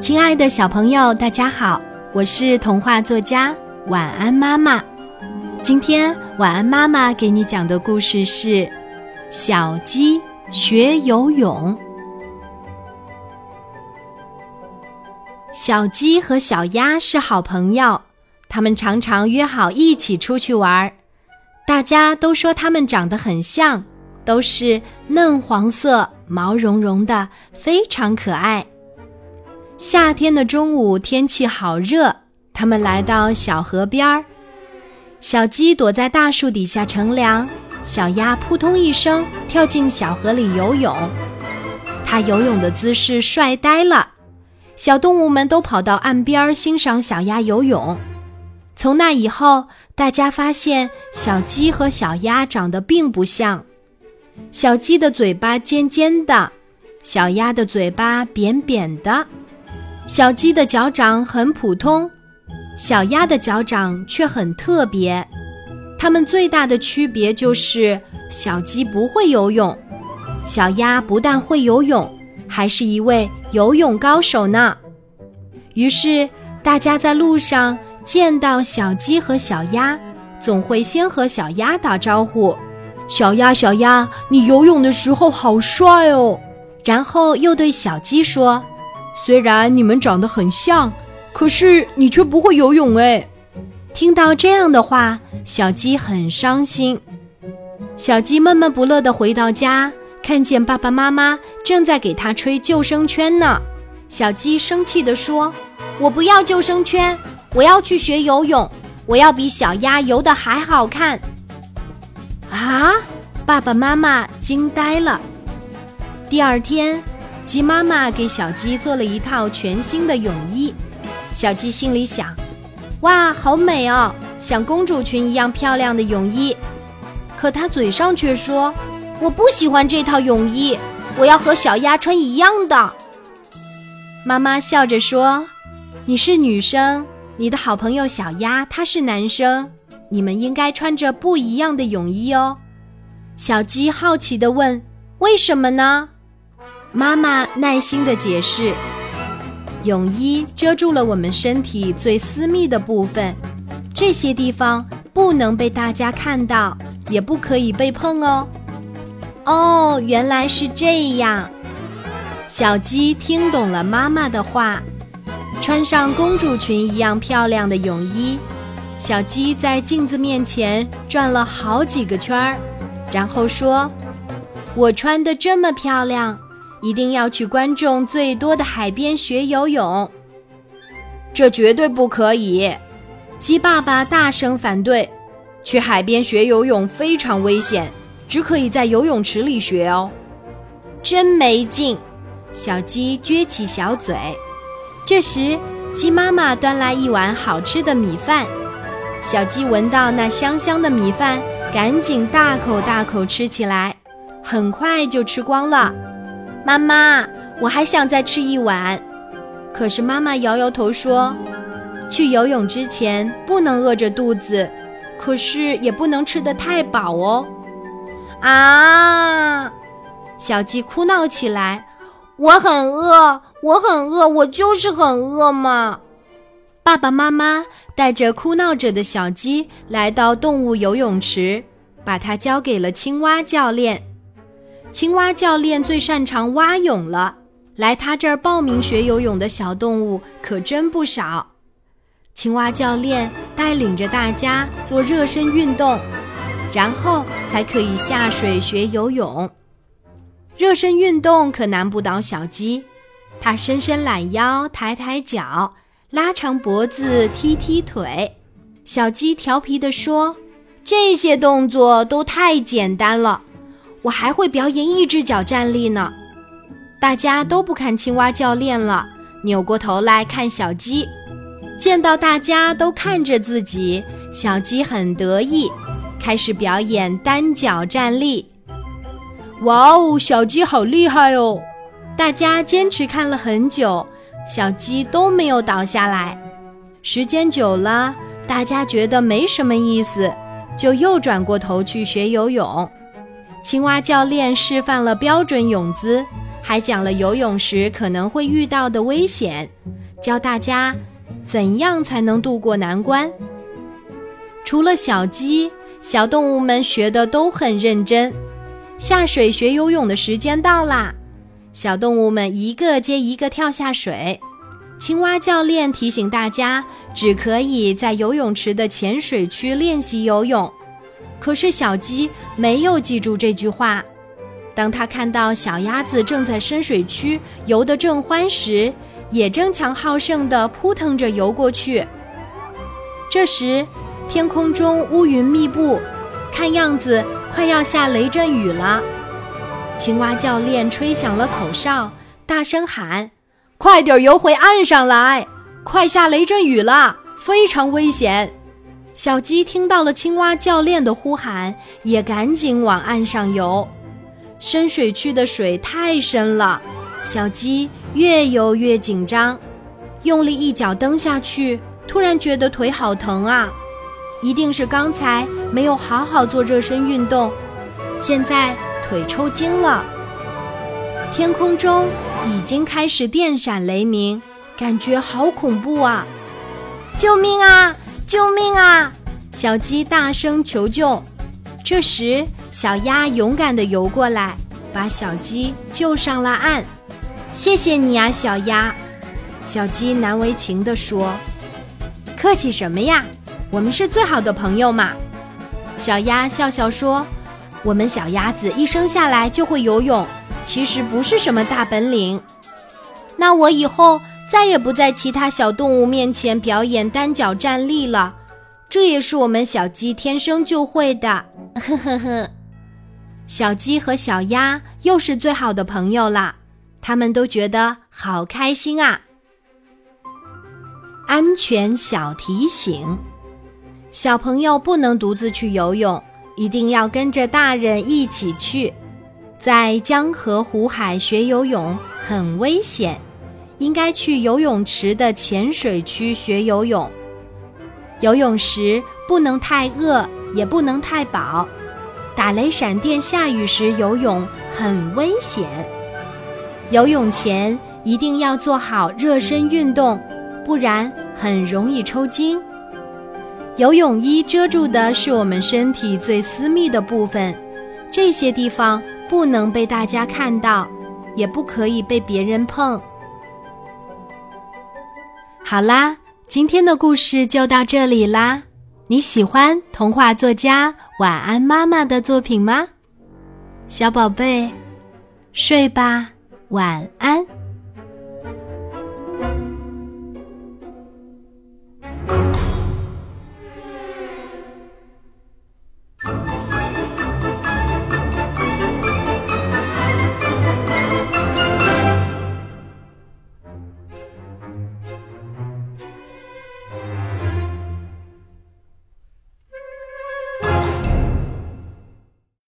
亲爱的小朋友，大家好，我是童话作家晚安妈妈。今天晚安妈妈给你讲的故事是《小鸡学游泳》。小鸡和小鸭是好朋友，他们常常约好一起出去玩。大家都说它们长得很像，都是嫩黄色、毛茸茸的，非常可爱。夏天的中午，天气好热，他们来到小河边儿。小鸡躲在大树底下乘凉，小鸭扑通一声跳进小河里游泳。它游泳的姿势帅呆了，小动物们都跑到岸边欣赏小鸭游泳。从那以后，大家发现小鸡和小鸭长得并不像，小鸡的嘴巴尖尖的，小鸭的嘴巴扁扁的。小鸡的脚掌很普通，小鸭的脚掌却很特别。它们最大的区别就是小鸡不会游泳，小鸭不但会游泳，还是一位游泳高手呢。于是，大家在路上见到小鸡和小鸭，总会先和小鸭打招呼：“小鸭，小鸭，你游泳的时候好帅哦。”然后又对小鸡说。虽然你们长得很像，可是你却不会游泳哎！听到这样的话，小鸡很伤心。小鸡闷闷不乐地回到家，看见爸爸妈妈正在给它吹救生圈呢。小鸡生气地说：“我不要救生圈，我要去学游泳，我要比小鸭游得还好看。”啊！爸爸妈妈惊呆了。第二天。鸡妈妈给小鸡做了一套全新的泳衣，小鸡心里想：“哇，好美哦，像公主裙一样漂亮的泳衣。”可它嘴上却说：“我不喜欢这套泳衣，我要和小鸭穿一样的。”妈妈笑着说：“你是女生，你的好朋友小鸭他是男生，你们应该穿着不一样的泳衣哦。”小鸡好奇地问：“为什么呢？”妈妈耐心的解释：“泳衣遮住了我们身体最私密的部分，这些地方不能被大家看到，也不可以被碰哦。”哦，原来是这样。小鸡听懂了妈妈的话，穿上公主裙一样漂亮的泳衣。小鸡在镜子面前转了好几个圈儿，然后说：“我穿的这么漂亮。”一定要去观众最多的海边学游泳，这绝对不可以！鸡爸爸大声反对。去海边学游泳非常危险，只可以在游泳池里学哦。真没劲！小鸡撅起小嘴。这时，鸡妈妈端来一碗好吃的米饭。小鸡闻到那香香的米饭，赶紧大口大口吃起来，很快就吃光了。妈妈，我还想再吃一碗，可是妈妈摇摇头说：“去游泳之前不能饿着肚子，可是也不能吃得太饱哦。”啊！小鸡哭闹起来：“我很饿，我很饿，我就是很饿嘛！”爸爸妈妈带着哭闹着的小鸡来到动物游泳池，把它交给了青蛙教练。青蛙教练最擅长蛙泳了，来他这儿报名学游泳的小动物可真不少。青蛙教练带领着大家做热身运动，然后才可以下水学游泳。热身运动可难不倒小鸡，它伸伸懒腰，抬抬脚，拉长脖子，踢踢腿。小鸡调皮地说：“这些动作都太简单了。”我还会表演一只脚站立呢，大家都不看青蛙教练了，扭过头来看小鸡。见到大家都看着自己，小鸡很得意，开始表演单脚站立。哇哦，小鸡好厉害哦！大家坚持看了很久，小鸡都没有倒下来。时间久了，大家觉得没什么意思，就又转过头去学游泳。青蛙教练示范了标准泳姿，还讲了游泳时可能会遇到的危险，教大家怎样才能渡过难关。除了小鸡，小动物们学的都很认真。下水学游泳的时间到啦，小动物们一个接一个跳下水。青蛙教练提醒大家，只可以在游泳池的浅水区练习游泳。可是小鸡没有记住这句话。当他看到小鸭子正在深水区游得正欢时，也争强好胜地扑腾着游过去。这时，天空中乌云密布，看样子快要下雷阵雨了。青蛙教练吹响了口哨，大声喊：“快点游回岸上来！快下雷阵雨了，非常危险！”小鸡听到了青蛙教练的呼喊，也赶紧往岸上游。深水区的水太深了，小鸡越游越紧张，用力一脚蹬下去，突然觉得腿好疼啊！一定是刚才没有好好做热身运动，现在腿抽筋了。天空中已经开始电闪雷鸣，感觉好恐怖啊！救命啊！救命啊！小鸡大声求救。这时，小鸭勇敢地游过来，把小鸡救上了岸。谢谢你啊，小鸭！小鸡难为情地说：“客气什么呀？我们是最好的朋友嘛。”小鸭笑笑说：“我们小鸭子一生下来就会游泳，其实不是什么大本领。那我以后再也不在其他小动物面前表演单脚站立了，这也是我们小鸡天生就会的。”呵呵呵，小鸡和小鸭又是最好的朋友了，他们都觉得好开心啊！安全小提醒：小朋友不能独自去游泳，一定要跟着大人一起去。在江河湖海学游泳很危险，应该去游泳池的浅水区学游泳。游泳时不能太饿。也不能太饱，打雷闪电、下雨时游泳很危险。游泳前一定要做好热身运动，不然很容易抽筋。游泳衣遮住的是我们身体最私密的部分，这些地方不能被大家看到，也不可以被别人碰。好啦，今天的故事就到这里啦。你喜欢童话作家晚安妈妈的作品吗？小宝贝，睡吧，晚安。